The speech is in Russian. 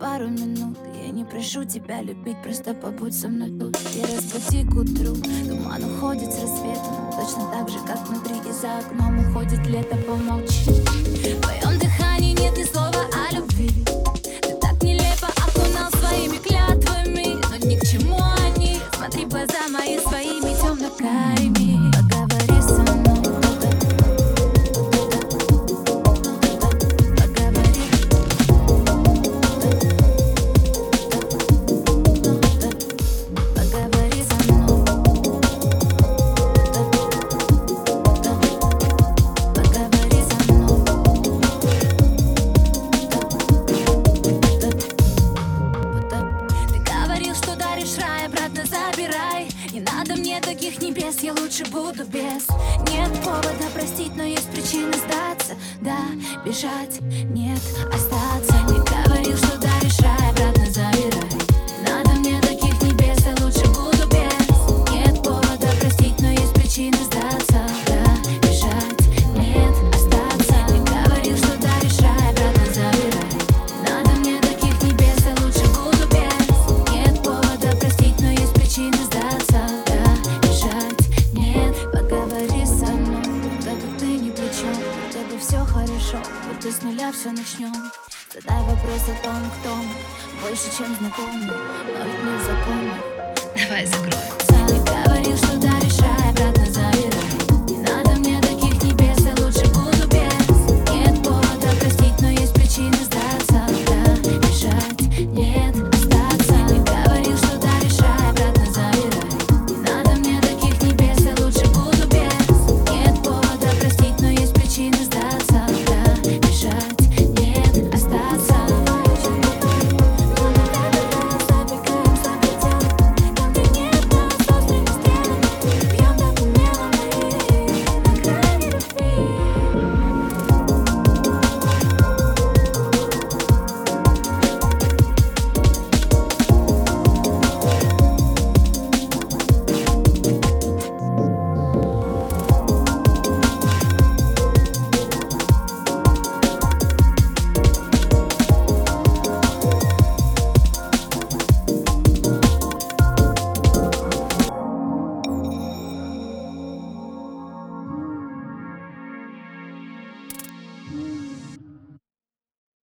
пару минут. Я не прошу тебя любить, просто побудь со мной тут. И разбуди к утру Туман уходит с рассветом Точно так же, как внутри и за окном уходит лето, помолчи. В твоем дыхании нет ни слова о любви. Ты так нелепо окунал своими клятвами Но ни к чему они. Смотри глаза мои своими темно-карими мне таких небес, я лучше буду без. Нет повода простить, но есть причины сдаться. Да, бежать, нет, остаться хорошо Будто с нуля все начнем Задай вопрос о том, кто мы. Больше, чем знакомы, но ведь не законах Давай закроем. Ты говорил, что